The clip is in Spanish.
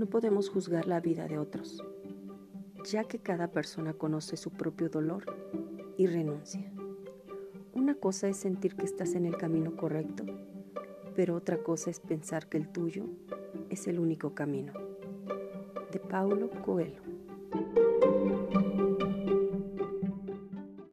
No podemos juzgar la vida de otros, ya que cada persona conoce su propio dolor y renuncia. Una cosa es sentir que estás en el camino correcto, pero otra cosa es pensar que el tuyo es el único camino. De Paulo Coelho.